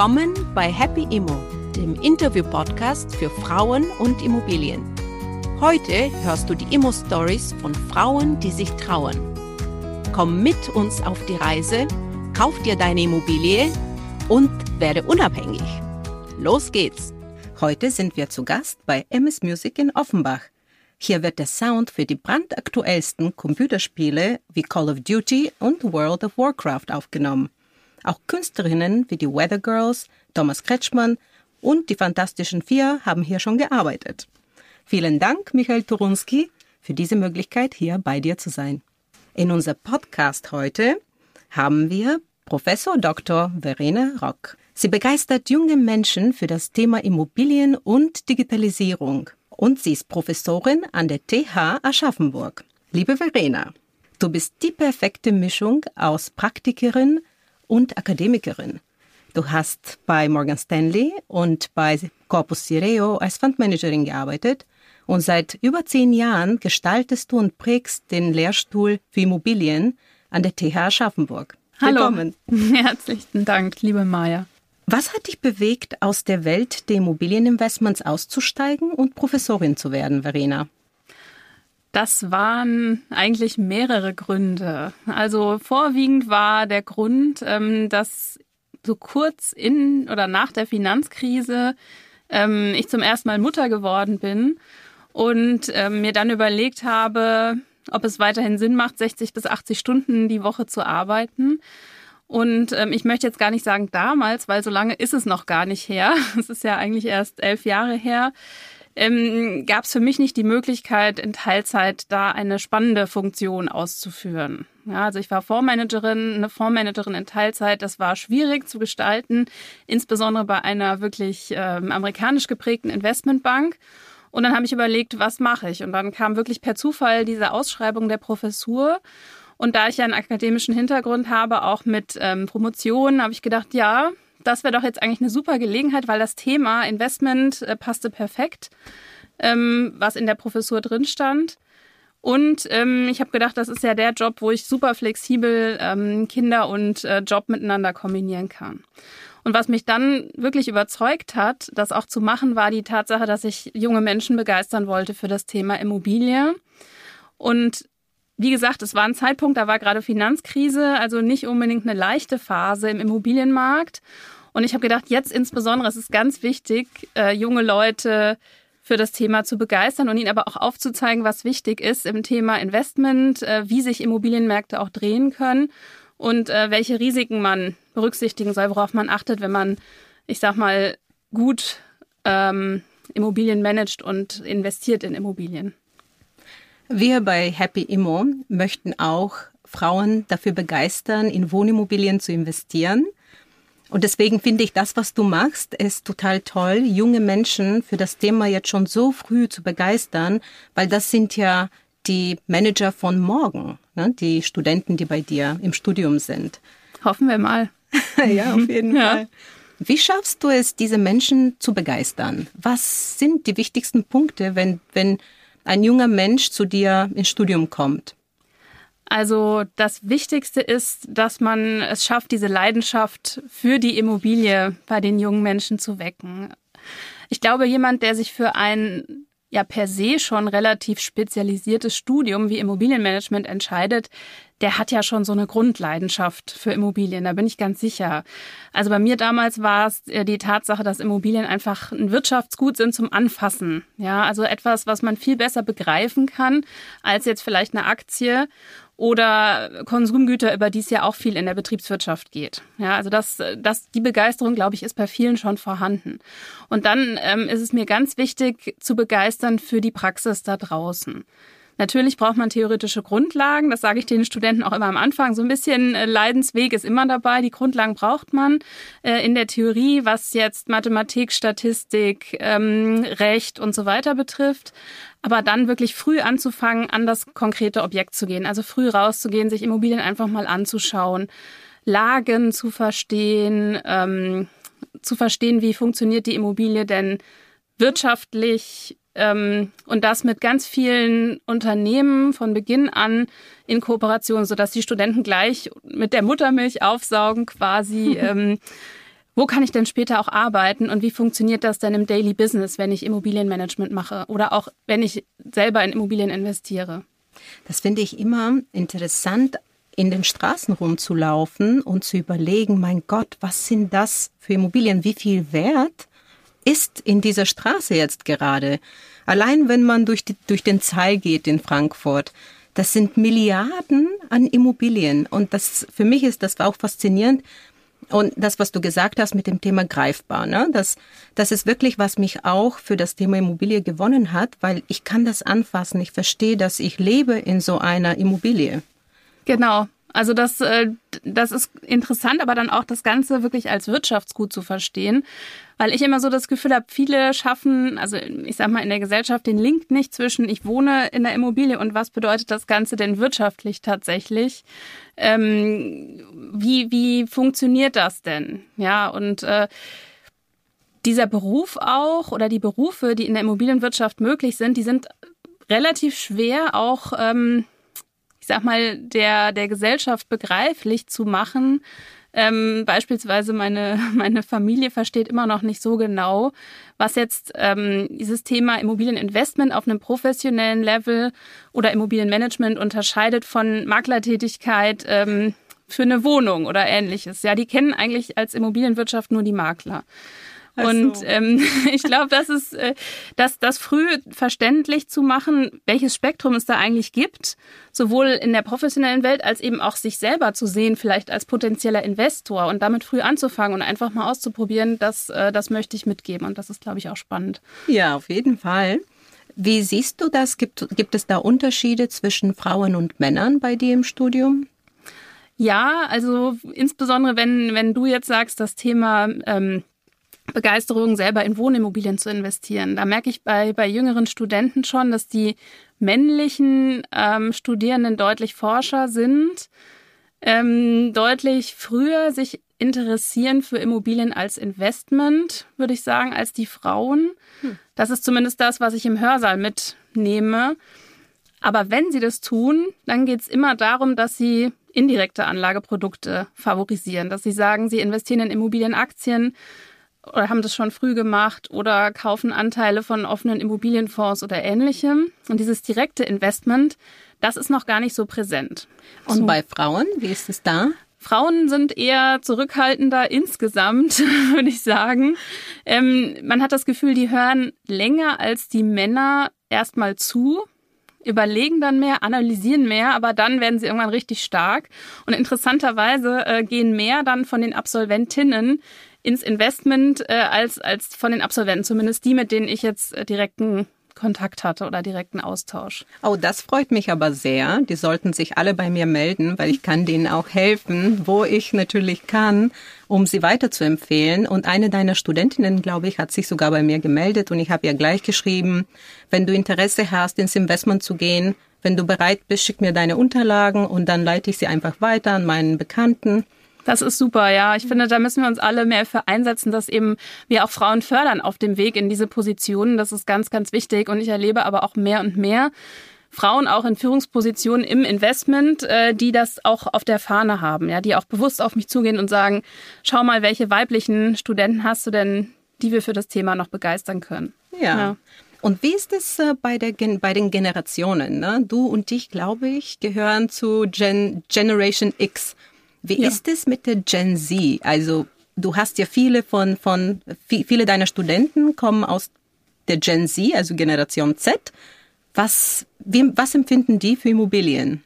Willkommen bei Happy Immo, dem Interview-Podcast für Frauen und Immobilien. Heute hörst du die Immo-Stories von Frauen, die sich trauen. Komm mit uns auf die Reise, kauf dir deine Immobilie und werde unabhängig. Los geht's! Heute sind wir zu Gast bei MS Music in Offenbach. Hier wird der Sound für die brandaktuellsten Computerspiele wie Call of Duty und World of Warcraft aufgenommen. Auch Künstlerinnen wie die Weather Girls, Thomas Kretschmann und die Fantastischen Vier haben hier schon gearbeitet. Vielen Dank, Michael Turunski, für diese Möglichkeit, hier bei dir zu sein. In unser Podcast heute haben wir Professor Dr. Verena Rock. Sie begeistert junge Menschen für das Thema Immobilien und Digitalisierung. Und sie ist Professorin an der TH Aschaffenburg. Liebe Verena, du bist die perfekte Mischung aus Praktikerin, und Akademikerin. Du hast bei Morgan Stanley und bei Corpus Sireo als Fundmanagerin gearbeitet und seit über zehn Jahren gestaltest du und prägst den Lehrstuhl für Immobilien an der TH Aschaffenburg. Hallo. Willkommen. Herzlichen Dank, liebe Maja. Was hat dich bewegt, aus der Welt der Immobilieninvestments auszusteigen und Professorin zu werden, Verena? Das waren eigentlich mehrere Gründe. Also vorwiegend war der Grund, ähm, dass so kurz in oder nach der Finanzkrise ähm, ich zum ersten Mal Mutter geworden bin und ähm, mir dann überlegt habe, ob es weiterhin Sinn macht, 60 bis 80 Stunden die Woche zu arbeiten. Und ähm, ich möchte jetzt gar nicht sagen damals, weil so lange ist es noch gar nicht her. Es ist ja eigentlich erst elf Jahre her ähm, gab es für mich nicht die Möglichkeit, in Teilzeit da eine spannende Funktion auszuführen. Ja, also ich war Fondsmanagerin, eine Fondsmanagerin in Teilzeit. Das war schwierig zu gestalten, insbesondere bei einer wirklich ähm, amerikanisch geprägten Investmentbank. Und dann habe ich überlegt, was mache ich? Und dann kam wirklich per Zufall diese Ausschreibung der Professur. Und da ich ja einen akademischen Hintergrund habe, auch mit ähm, Promotionen, habe ich gedacht, ja, das wäre doch jetzt eigentlich eine super Gelegenheit, weil das Thema Investment äh, passte perfekt, ähm, was in der Professur drin stand. Und ähm, ich habe gedacht, das ist ja der Job, wo ich super flexibel ähm, Kinder und äh, Job miteinander kombinieren kann. Und was mich dann wirklich überzeugt hat, das auch zu machen, war die Tatsache, dass ich junge Menschen begeistern wollte für das Thema Immobilie. Und wie gesagt, es war ein Zeitpunkt, da war gerade Finanzkrise, also nicht unbedingt eine leichte Phase im Immobilienmarkt. Und ich habe gedacht, jetzt insbesondere es ist ganz wichtig, äh, junge Leute für das Thema zu begeistern und ihnen aber auch aufzuzeigen, was wichtig ist im Thema Investment, äh, wie sich Immobilienmärkte auch drehen können und äh, welche Risiken man berücksichtigen soll, worauf man achtet, wenn man, ich sag mal, gut ähm, Immobilien managt und investiert in Immobilien. Wir bei Happy Immo möchten auch Frauen dafür begeistern, in Wohnimmobilien zu investieren. Und deswegen finde ich das, was du machst, ist total toll, junge Menschen für das Thema jetzt schon so früh zu begeistern, weil das sind ja die Manager von morgen, ne? die Studenten, die bei dir im Studium sind. Hoffen wir mal. ja, auf jeden ja. Fall. Wie schaffst du es, diese Menschen zu begeistern? Was sind die wichtigsten Punkte, wenn, wenn ein junger Mensch zu dir ins Studium kommt? Also das Wichtigste ist, dass man es schafft, diese Leidenschaft für die Immobilie bei den jungen Menschen zu wecken. Ich glaube, jemand, der sich für ein ja per se schon relativ spezialisiertes Studium wie Immobilienmanagement entscheidet, der hat ja schon so eine Grundleidenschaft für Immobilien, da bin ich ganz sicher. Also bei mir damals war es äh, die Tatsache, dass Immobilien einfach ein Wirtschaftsgut sind zum Anfassen. Ja, also etwas, was man viel besser begreifen kann als jetzt vielleicht eine Aktie oder Konsumgüter, über die es ja auch viel in der Betriebswirtschaft geht. Ja, also das, das, die Begeisterung, glaube ich, ist bei vielen schon vorhanden. Und dann ähm, ist es mir ganz wichtig zu begeistern für die Praxis da draußen. Natürlich braucht man theoretische Grundlagen. Das sage ich den Studenten auch immer am Anfang. So ein bisschen äh, Leidensweg ist immer dabei. Die Grundlagen braucht man äh, in der Theorie, was jetzt Mathematik, Statistik, ähm, Recht und so weiter betrifft. Aber dann wirklich früh anzufangen, an das konkrete Objekt zu gehen. Also früh rauszugehen, sich Immobilien einfach mal anzuschauen, Lagen zu verstehen, ähm, zu verstehen, wie funktioniert die Immobilie denn wirtschaftlich, ähm, und das mit ganz vielen Unternehmen von Beginn an in Kooperation, sodass die Studenten gleich mit der Muttermilch aufsaugen quasi. ähm, wo kann ich denn später auch arbeiten und wie funktioniert das denn im Daily Business, wenn ich Immobilienmanagement mache oder auch wenn ich selber in Immobilien investiere? Das finde ich immer interessant, in den Straßen rumzulaufen und zu überlegen, mein Gott, was sind das für Immobilien? Wie viel Wert ist in dieser Straße jetzt gerade? Allein wenn man durch, die, durch den Zeil geht in Frankfurt, das sind Milliarden an Immobilien. Und das, für mich ist das auch faszinierend. Und das, was du gesagt hast mit dem Thema greifbar, ne? das, das ist wirklich, was mich auch für das Thema Immobilie gewonnen hat, weil ich kann das anfassen. Ich verstehe, dass ich lebe in so einer Immobilie. Genau. Also das, äh, das ist interessant, aber dann auch das Ganze wirklich als Wirtschaftsgut zu verstehen, weil ich immer so das Gefühl habe, viele schaffen, also ich sag mal in der Gesellschaft den Link nicht zwischen ich wohne in der Immobilie und was bedeutet das Ganze denn wirtschaftlich tatsächlich? Ähm, wie wie funktioniert das denn? Ja und äh, dieser Beruf auch oder die Berufe, die in der Immobilienwirtschaft möglich sind, die sind relativ schwer auch ähm, sag mal, der, der Gesellschaft begreiflich zu machen. Ähm, beispielsweise meine, meine Familie versteht immer noch nicht so genau, was jetzt ähm, dieses Thema Immobilieninvestment auf einem professionellen Level oder Immobilienmanagement unterscheidet von Maklertätigkeit ähm, für eine Wohnung oder ähnliches. Ja, die kennen eigentlich als Immobilienwirtschaft nur die Makler. Und ähm, ich glaube, das ist, äh, das, das früh verständlich zu machen, welches Spektrum es da eigentlich gibt, sowohl in der professionellen Welt als eben auch sich selber zu sehen, vielleicht als potenzieller Investor und damit früh anzufangen und einfach mal auszuprobieren, das, äh, das möchte ich mitgeben. Und das ist, glaube ich, auch spannend. Ja, auf jeden Fall. Wie siehst du das? Gibt, gibt es da Unterschiede zwischen Frauen und Männern bei dir im Studium? Ja, also insbesondere wenn, wenn du jetzt sagst, das Thema ähm, Begeisterung, selber in Wohnimmobilien zu investieren. Da merke ich bei, bei jüngeren Studenten schon, dass die männlichen ähm, Studierenden deutlich forscher sind, ähm, deutlich früher sich interessieren für Immobilien als Investment, würde ich sagen, als die Frauen. Hm. Das ist zumindest das, was ich im Hörsaal mitnehme. Aber wenn sie das tun, dann geht es immer darum, dass sie indirekte Anlageprodukte favorisieren, dass sie sagen, sie investieren in Immobilienaktien, oder haben das schon früh gemacht oder kaufen Anteile von offenen Immobilienfonds oder ähnlichem. Und dieses direkte Investment, das ist noch gar nicht so präsent. Und so. bei Frauen, wie ist es da? Frauen sind eher zurückhaltender insgesamt, würde ich sagen. Ähm, man hat das Gefühl, die hören länger als die Männer erstmal zu, überlegen dann mehr, analysieren mehr, aber dann werden sie irgendwann richtig stark. Und interessanterweise äh, gehen mehr dann von den Absolventinnen ins Investment äh, als, als von den Absolventen, zumindest die, mit denen ich jetzt äh, direkten Kontakt hatte oder direkten Austausch. Oh, das freut mich aber sehr. Die sollten sich alle bei mir melden, weil ich kann denen auch helfen, wo ich natürlich kann, um sie weiterzuempfehlen. Und eine deiner Studentinnen, glaube ich, hat sich sogar bei mir gemeldet und ich habe ihr gleich geschrieben, wenn du Interesse hast, ins Investment zu gehen, wenn du bereit bist, schick mir deine Unterlagen und dann leite ich sie einfach weiter an meinen Bekannten. Das ist super, ja. Ich finde, da müssen wir uns alle mehr für einsetzen, dass eben wir auch Frauen fördern auf dem Weg in diese Positionen. Das ist ganz, ganz wichtig. Und ich erlebe aber auch mehr und mehr Frauen auch in Führungspositionen im Investment, äh, die das auch auf der Fahne haben, ja, die auch bewusst auf mich zugehen und sagen, schau mal, welche weiblichen Studenten hast du denn, die wir für das Thema noch begeistern können. Ja. ja. Und wie ist es äh, bei, der, bei den Generationen? Ne? Du und ich, glaube ich, gehören zu Gen, Generation X. Wie ja. ist es mit der Gen Z? Also du hast ja viele von, von, viele deiner Studenten kommen aus der Gen Z, also Generation Z. Was, wie, was empfinden die für Immobilien?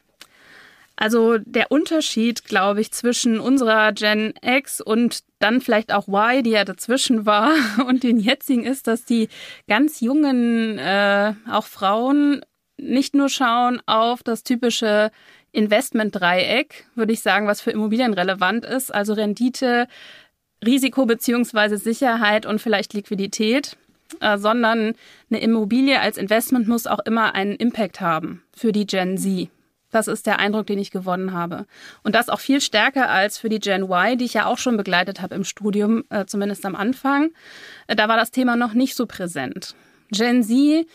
Also der Unterschied, glaube ich, zwischen unserer Gen X und dann vielleicht auch Y, die ja dazwischen war, und den jetzigen ist, dass die ganz jungen, äh, auch Frauen, nicht nur schauen auf das typische Investmentdreieck, würde ich sagen, was für Immobilien relevant ist, also Rendite, Risiko beziehungsweise Sicherheit und vielleicht Liquidität, äh, sondern eine Immobilie als Investment muss auch immer einen Impact haben für die Gen Z. Das ist der Eindruck, den ich gewonnen habe. Und das auch viel stärker als für die Gen Y, die ich ja auch schon begleitet habe im Studium, äh, zumindest am Anfang. Äh, da war das Thema noch nicht so präsent. Gen Z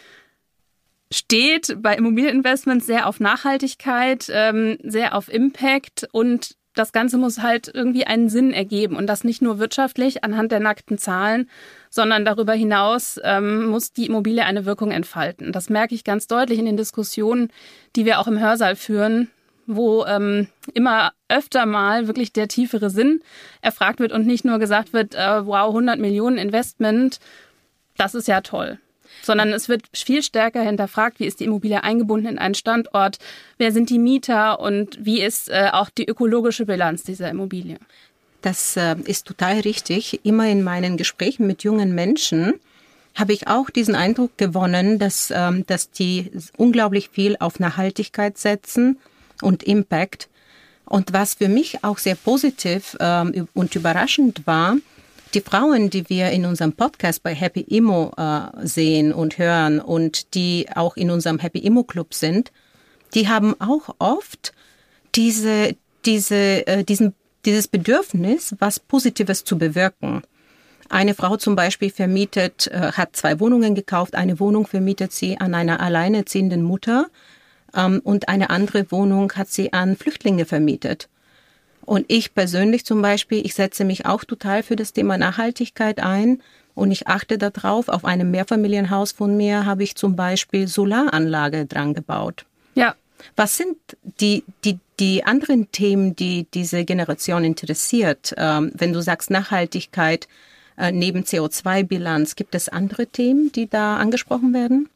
steht bei Immobilieninvestments sehr auf Nachhaltigkeit, ähm, sehr auf Impact und das Ganze muss halt irgendwie einen Sinn ergeben und das nicht nur wirtschaftlich anhand der nackten Zahlen, sondern darüber hinaus ähm, muss die Immobilie eine Wirkung entfalten. Das merke ich ganz deutlich in den Diskussionen, die wir auch im Hörsaal führen, wo ähm, immer öfter mal wirklich der tiefere Sinn erfragt wird und nicht nur gesagt wird, äh, wow, 100 Millionen Investment, das ist ja toll sondern es wird viel stärker hinterfragt, wie ist die Immobilie eingebunden in einen Standort, wer sind die Mieter und wie ist äh, auch die ökologische Bilanz dieser Immobilie. Das äh, ist total richtig. Immer in meinen Gesprächen mit jungen Menschen habe ich auch diesen Eindruck gewonnen, dass, ähm, dass die unglaublich viel auf Nachhaltigkeit setzen und Impact. Und was für mich auch sehr positiv ähm, und überraschend war, die Frauen, die wir in unserem Podcast bei Happy Immo äh, sehen und hören und die auch in unserem Happy Immo Club sind, die haben auch oft diese, diese, äh, diesen, dieses Bedürfnis, was Positives zu bewirken. Eine Frau zum Beispiel vermietet, äh, hat zwei Wohnungen gekauft. Eine Wohnung vermietet sie an einer alleinerziehenden Mutter ähm, und eine andere Wohnung hat sie an Flüchtlinge vermietet. Und ich persönlich zum Beispiel, ich setze mich auch total für das Thema Nachhaltigkeit ein und ich achte darauf. Auf einem Mehrfamilienhaus von mir habe ich zum Beispiel Solaranlage dran gebaut. Ja. Was sind die, die, die anderen Themen, die diese Generation interessiert? Ähm, wenn du sagst Nachhaltigkeit, äh, neben CO2-Bilanz, gibt es andere Themen, die da angesprochen werden?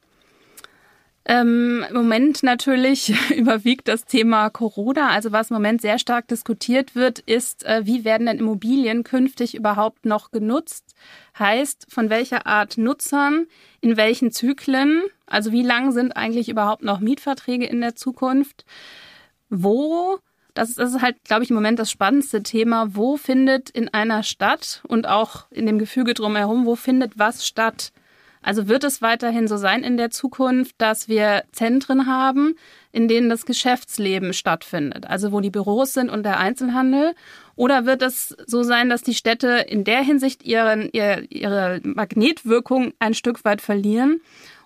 Ähm, Im Moment natürlich überwiegt das Thema Corona. Also was im Moment sehr stark diskutiert wird, ist, äh, wie werden denn Immobilien künftig überhaupt noch genutzt? Heißt, von welcher Art Nutzern, in welchen Zyklen, also wie lang sind eigentlich überhaupt noch Mietverträge in der Zukunft? Wo das das ist halt, glaube ich, im Moment das spannendste Thema. Wo findet in einer Stadt und auch in dem Gefüge drumherum, wo findet was statt? Also wird es weiterhin so sein in der Zukunft, dass wir Zentren haben, in denen das Geschäftsleben stattfindet, also wo die Büros sind und der Einzelhandel? Oder wird es so sein, dass die Städte in der Hinsicht ihren, ihre, ihre Magnetwirkung ein Stück weit verlieren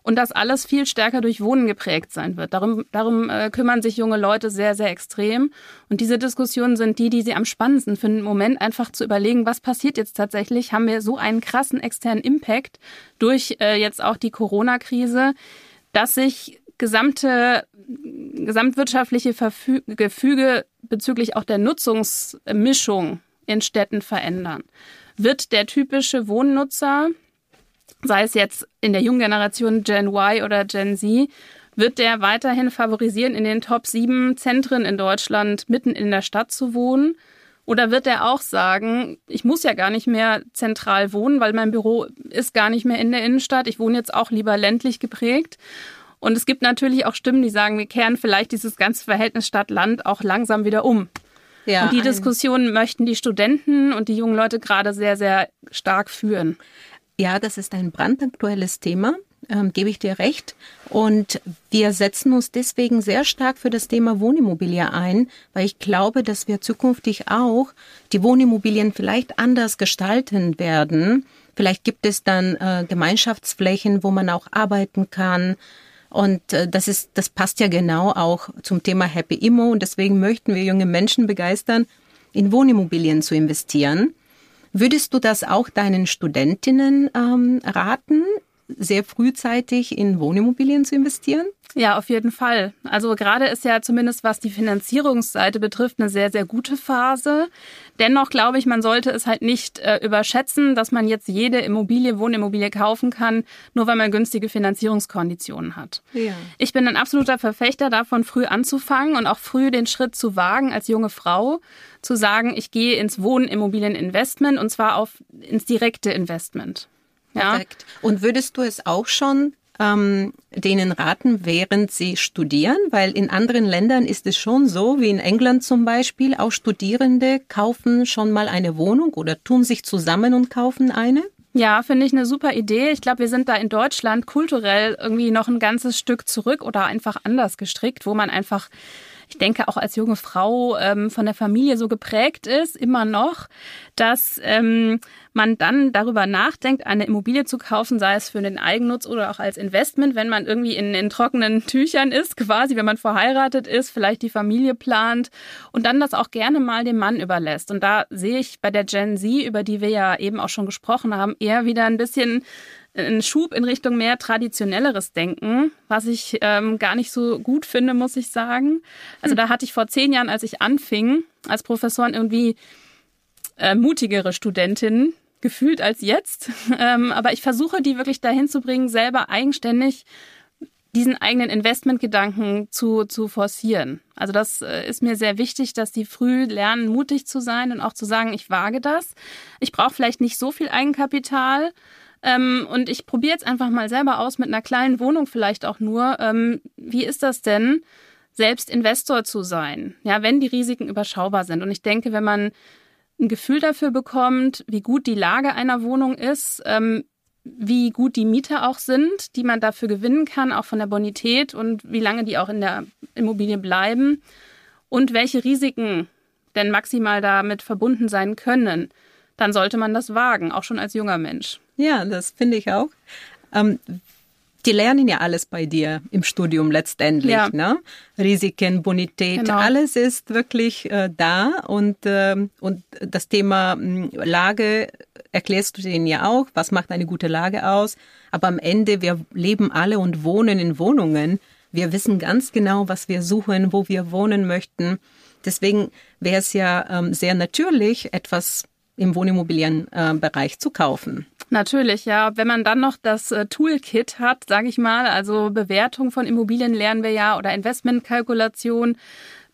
und dass alles viel stärker durch Wohnen geprägt sein wird. Darum, darum äh, kümmern sich junge Leute sehr, sehr extrem. Und diese Diskussionen sind die, die sie am spannendsten finden. Im Moment einfach zu überlegen, was passiert jetzt tatsächlich? Haben wir so einen krassen externen Impact durch äh, jetzt auch die Corona-Krise, dass sich gesamte gesamtwirtschaftliche Verfü Gefüge bezüglich auch der Nutzungsmischung in Städten verändern. Wird der typische Wohnnutzer sei es jetzt in der jungen Generation Gen Y oder Gen Z, wird der weiterhin favorisieren, in den Top 7 Zentren in Deutschland mitten in der Stadt zu wohnen? Oder wird er auch sagen, ich muss ja gar nicht mehr zentral wohnen, weil mein Büro ist gar nicht mehr in der Innenstadt. Ich wohne jetzt auch lieber ländlich geprägt. Und es gibt natürlich auch Stimmen, die sagen, wir kehren vielleicht dieses ganze Verhältnis Stadt-Land auch langsam wieder um. Ja, und die Diskussion möchten die Studenten und die jungen Leute gerade sehr, sehr stark führen. Ja, das ist ein brandaktuelles Thema, ähm, gebe ich dir recht. Und wir setzen uns deswegen sehr stark für das Thema Wohnimmobilie ein, weil ich glaube, dass wir zukünftig auch die Wohnimmobilien vielleicht anders gestalten werden. Vielleicht gibt es dann äh, Gemeinschaftsflächen, wo man auch arbeiten kann. Und äh, das ist, das passt ja genau auch zum Thema Happy Immo. Und deswegen möchten wir junge Menschen begeistern, in Wohnimmobilien zu investieren. Würdest du das auch deinen Studentinnen ähm, raten, sehr frühzeitig in Wohnimmobilien zu investieren? Ja, auf jeden Fall. Also gerade ist ja zumindest was die Finanzierungsseite betrifft eine sehr, sehr gute Phase. Dennoch glaube ich, man sollte es halt nicht äh, überschätzen, dass man jetzt jede Immobilie, Wohnimmobilie kaufen kann, nur weil man günstige Finanzierungskonditionen hat. Ja. Ich bin ein absoluter Verfechter davon, früh anzufangen und auch früh den Schritt zu wagen als junge Frau, zu sagen, ich gehe ins Wohnimmobilieninvestment und zwar auf ins direkte Investment. Ja. Perfekt. Und würdest du es auch schon ähm, denen raten, während sie studieren? Weil in anderen Ländern ist es schon so, wie in England zum Beispiel, auch Studierende kaufen schon mal eine Wohnung oder tun sich zusammen und kaufen eine? Ja, finde ich eine super Idee. Ich glaube, wir sind da in Deutschland kulturell irgendwie noch ein ganzes Stück zurück oder einfach anders gestrickt, wo man einfach ich denke auch als junge Frau ähm, von der Familie so geprägt ist, immer noch, dass ähm, man dann darüber nachdenkt, eine Immobilie zu kaufen, sei es für den Eigennutz oder auch als Investment, wenn man irgendwie in, in trockenen Tüchern ist, quasi, wenn man verheiratet ist, vielleicht die Familie plant und dann das auch gerne mal dem Mann überlässt. Und da sehe ich bei der Gen Z, über die wir ja eben auch schon gesprochen haben, eher wieder ein bisschen einen Schub in Richtung mehr traditionelleres Denken, was ich ähm, gar nicht so gut finde, muss ich sagen. Also hm. da hatte ich vor zehn Jahren, als ich anfing, als Professorin irgendwie äh, mutigere Studentinnen gefühlt als jetzt. Ähm, aber ich versuche, die wirklich dahin zu bringen, selber eigenständig diesen eigenen Investmentgedanken zu, zu forcieren. Also das äh, ist mir sehr wichtig, dass die früh lernen, mutig zu sein und auch zu sagen, ich wage das. Ich brauche vielleicht nicht so viel Eigenkapital, ähm, und ich probiere jetzt einfach mal selber aus mit einer kleinen Wohnung vielleicht auch nur. Ähm, wie ist das denn, selbst Investor zu sein? Ja, wenn die Risiken überschaubar sind. Und ich denke, wenn man ein Gefühl dafür bekommt, wie gut die Lage einer Wohnung ist, ähm, wie gut die Mieter auch sind, die man dafür gewinnen kann, auch von der Bonität und wie lange die auch in der Immobilie bleiben und welche Risiken denn maximal damit verbunden sein können, dann sollte man das wagen, auch schon als junger Mensch. Ja, das finde ich auch. Ähm, die lernen ja alles bei dir im Studium letztendlich. Ja. Ne? Risiken, Bonität, genau. alles ist wirklich äh, da und, äh, und das Thema hm, Lage erklärst du denen ja auch, was macht eine gute Lage aus. Aber am Ende, wir leben alle und wohnen in Wohnungen. Wir wissen ganz genau, was wir suchen, wo wir wohnen möchten. Deswegen wäre es ja ähm, sehr natürlich, etwas im Wohnimmobilienbereich äh, zu kaufen. Natürlich, ja. Wenn man dann noch das äh, Toolkit hat, sage ich mal, also Bewertung von Immobilien lernen wir ja oder Investmentkalkulation,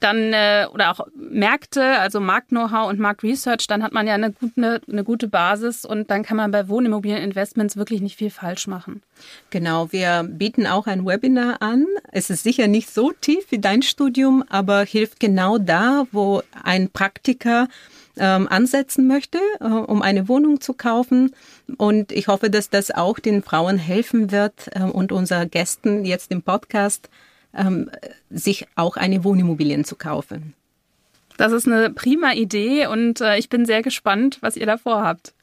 dann äh, oder auch Märkte, also Markt-Know-how und Markt-Research, dann hat man ja eine gute, eine gute Basis und dann kann man bei Wohnimmobilieninvestments wirklich nicht viel falsch machen. Genau, wir bieten auch ein Webinar an. Es ist sicher nicht so tief wie dein Studium, aber hilft genau da, wo ein Praktiker ähm, ansetzen möchte, äh, um eine Wohnung zu kaufen. Und ich hoffe, dass das auch den Frauen helfen wird äh, und unseren Gästen jetzt im Podcast, ähm, sich auch eine Wohnimmobilien zu kaufen. Das ist eine prima Idee und äh, ich bin sehr gespannt, was ihr davor habt.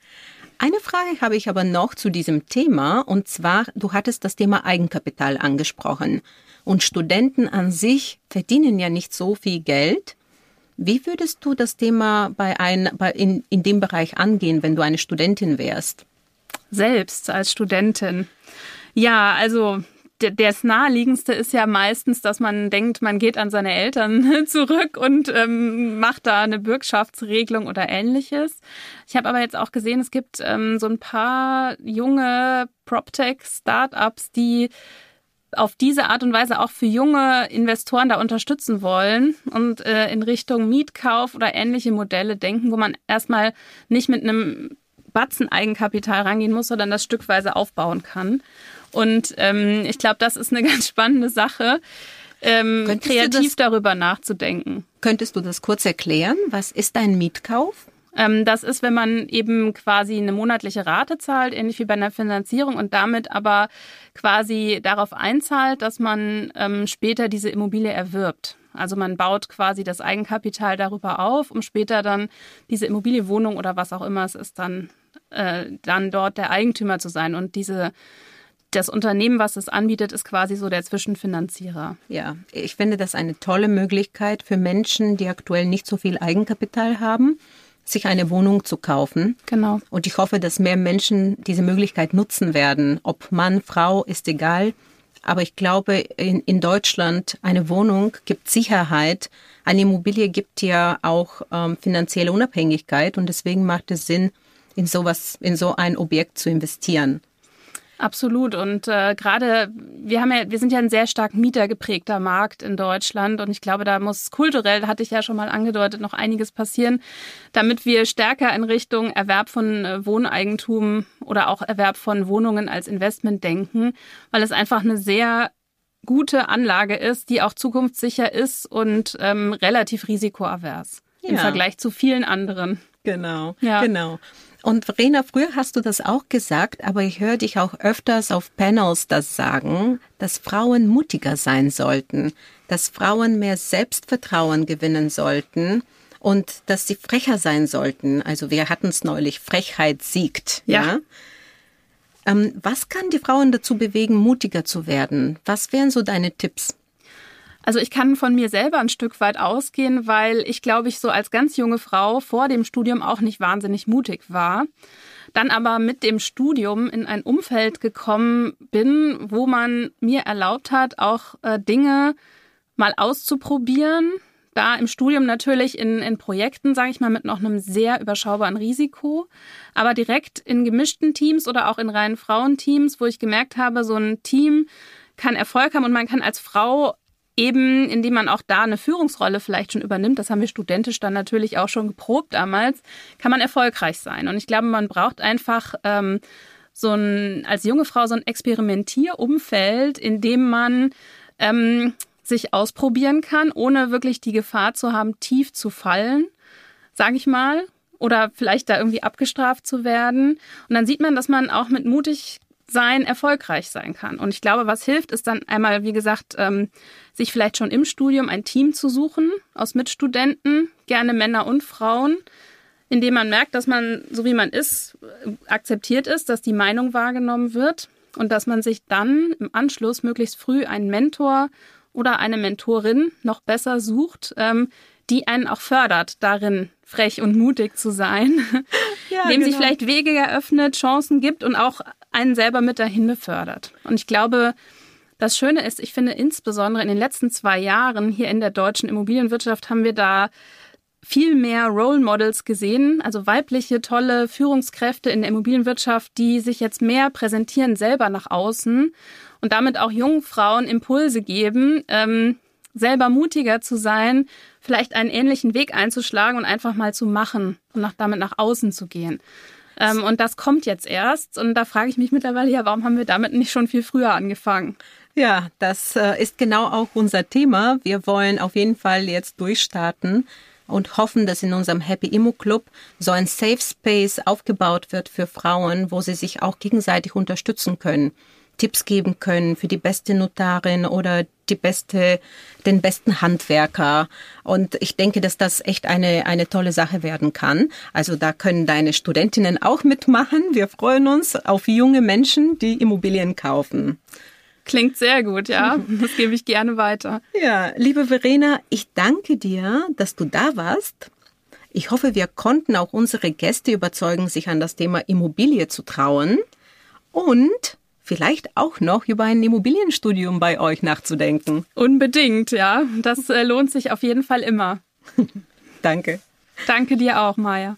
Eine Frage habe ich aber noch zu diesem Thema und zwar, du hattest das Thema Eigenkapital angesprochen. Und Studenten an sich verdienen ja nicht so viel Geld. Wie würdest du das Thema bei ein, bei in, in dem Bereich angehen, wenn du eine Studentin wärst? Selbst als Studentin. Ja, also das naheliegendste ist ja meistens, dass man denkt, man geht an seine Eltern zurück und ähm, macht da eine Bürgschaftsregelung oder ähnliches. Ich habe aber jetzt auch gesehen, es gibt ähm, so ein paar junge PropTech-Startups, die auf diese Art und Weise auch für junge Investoren da unterstützen wollen und äh, in Richtung Mietkauf oder ähnliche Modelle denken, wo man erstmal nicht mit einem Batzen Eigenkapital rangehen muss, sondern das stückweise aufbauen kann. Und ähm, ich glaube, das ist eine ganz spannende Sache, ähm, kreativ das, darüber nachzudenken. Könntest du das kurz erklären? Was ist ein Mietkauf? Ähm, das ist, wenn man eben quasi eine monatliche Rate zahlt, ähnlich wie bei einer Finanzierung und damit aber quasi darauf einzahlt, dass man ähm, später diese Immobilie erwirbt. Also man baut quasi das Eigenkapital darüber auf, um später dann diese Immobilie, Wohnung oder was auch immer es ist, dann, äh, dann dort der Eigentümer zu sein. Und diese das Unternehmen, was es anbietet, ist quasi so der Zwischenfinanzierer. Ja, ich finde das eine tolle Möglichkeit für Menschen, die aktuell nicht so viel Eigenkapital haben sich eine Wohnung zu kaufen. Genau. Und ich hoffe, dass mehr Menschen diese Möglichkeit nutzen werden. Ob Mann, Frau, ist egal. Aber ich glaube, in, in Deutschland eine Wohnung gibt Sicherheit. Eine Immobilie gibt ja auch ähm, finanzielle Unabhängigkeit und deswegen macht es Sinn, in sowas, in so ein Objekt zu investieren. Absolut. Und äh, gerade wir haben ja, wir sind ja ein sehr stark mietergeprägter Markt in Deutschland und ich glaube, da muss kulturell, hatte ich ja schon mal angedeutet, noch einiges passieren, damit wir stärker in Richtung Erwerb von äh, Wohneigentum oder auch Erwerb von Wohnungen als Investment denken, weil es einfach eine sehr gute Anlage ist, die auch zukunftssicher ist und ähm, relativ risikoavers ja. im Vergleich zu vielen anderen. Genau, ja. genau. Und Verena, früher hast du das auch gesagt, aber ich höre dich auch öfters auf Panels das sagen, dass Frauen mutiger sein sollten, dass Frauen mehr Selbstvertrauen gewinnen sollten und dass sie frecher sein sollten. Also wir hatten es neulich, Frechheit siegt. Ja. ja? Ähm, was kann die Frauen dazu bewegen, mutiger zu werden? Was wären so deine Tipps? Also ich kann von mir selber ein Stück weit ausgehen, weil ich glaube ich so als ganz junge Frau vor dem Studium auch nicht wahnsinnig mutig war. Dann aber mit dem Studium in ein Umfeld gekommen bin, wo man mir erlaubt hat, auch äh, Dinge mal auszuprobieren. Da im Studium natürlich in, in Projekten, sage ich mal, mit noch einem sehr überschaubaren Risiko, aber direkt in gemischten Teams oder auch in reinen Frauenteams, wo ich gemerkt habe, so ein Team kann Erfolg haben und man kann als Frau eben, indem man auch da eine Führungsrolle vielleicht schon übernimmt, das haben wir studentisch dann natürlich auch schon geprobt damals, kann man erfolgreich sein. Und ich glaube, man braucht einfach ähm, so ein, als junge Frau so ein Experimentierumfeld, in dem man ähm, sich ausprobieren kann, ohne wirklich die Gefahr zu haben, tief zu fallen, sage ich mal, oder vielleicht da irgendwie abgestraft zu werden. Und dann sieht man, dass man auch mit mutig sein erfolgreich sein kann. Und ich glaube, was hilft, ist dann einmal, wie gesagt, ähm, sich vielleicht schon im Studium ein Team zu suchen aus Mitstudenten, gerne Männer und Frauen, indem man merkt, dass man, so wie man ist, akzeptiert ist, dass die Meinung wahrgenommen wird und dass man sich dann im Anschluss möglichst früh einen Mentor oder eine Mentorin noch besser sucht, ähm, die einen auch fördert, darin frech und mutig zu sein, ja, dem genau. sich vielleicht Wege eröffnet, Chancen gibt und auch einen selber mit dahin befördert. Und ich glaube, das Schöne ist, ich finde insbesondere in den letzten zwei Jahren hier in der deutschen Immobilienwirtschaft haben wir da viel mehr Role Models gesehen, also weibliche tolle Führungskräfte in der Immobilienwirtschaft, die sich jetzt mehr präsentieren selber nach außen und damit auch jungen Frauen Impulse geben, ähm, selber mutiger zu sein, vielleicht einen ähnlichen Weg einzuschlagen und einfach mal zu machen und nach, damit nach außen zu gehen. Ähm, und das kommt jetzt erst. Und da frage ich mich mittlerweile, ja, warum haben wir damit nicht schon viel früher angefangen? Ja, das äh, ist genau auch unser Thema. Wir wollen auf jeden Fall jetzt durchstarten und hoffen, dass in unserem Happy Immo Club so ein Safe Space aufgebaut wird für Frauen, wo sie sich auch gegenseitig unterstützen können. Tipps geben können für die beste Notarin oder die beste, den besten Handwerker. Und ich denke, dass das echt eine, eine tolle Sache werden kann. Also da können deine Studentinnen auch mitmachen. Wir freuen uns auf junge Menschen, die Immobilien kaufen. Klingt sehr gut, ja. Das gebe ich gerne weiter. Ja, liebe Verena, ich danke dir, dass du da warst. Ich hoffe, wir konnten auch unsere Gäste überzeugen, sich an das Thema Immobilie zu trauen. Und vielleicht auch noch über ein Immobilienstudium bei euch nachzudenken. Unbedingt, ja. Das äh, lohnt sich auf jeden Fall immer. Danke. Danke dir auch, Maja.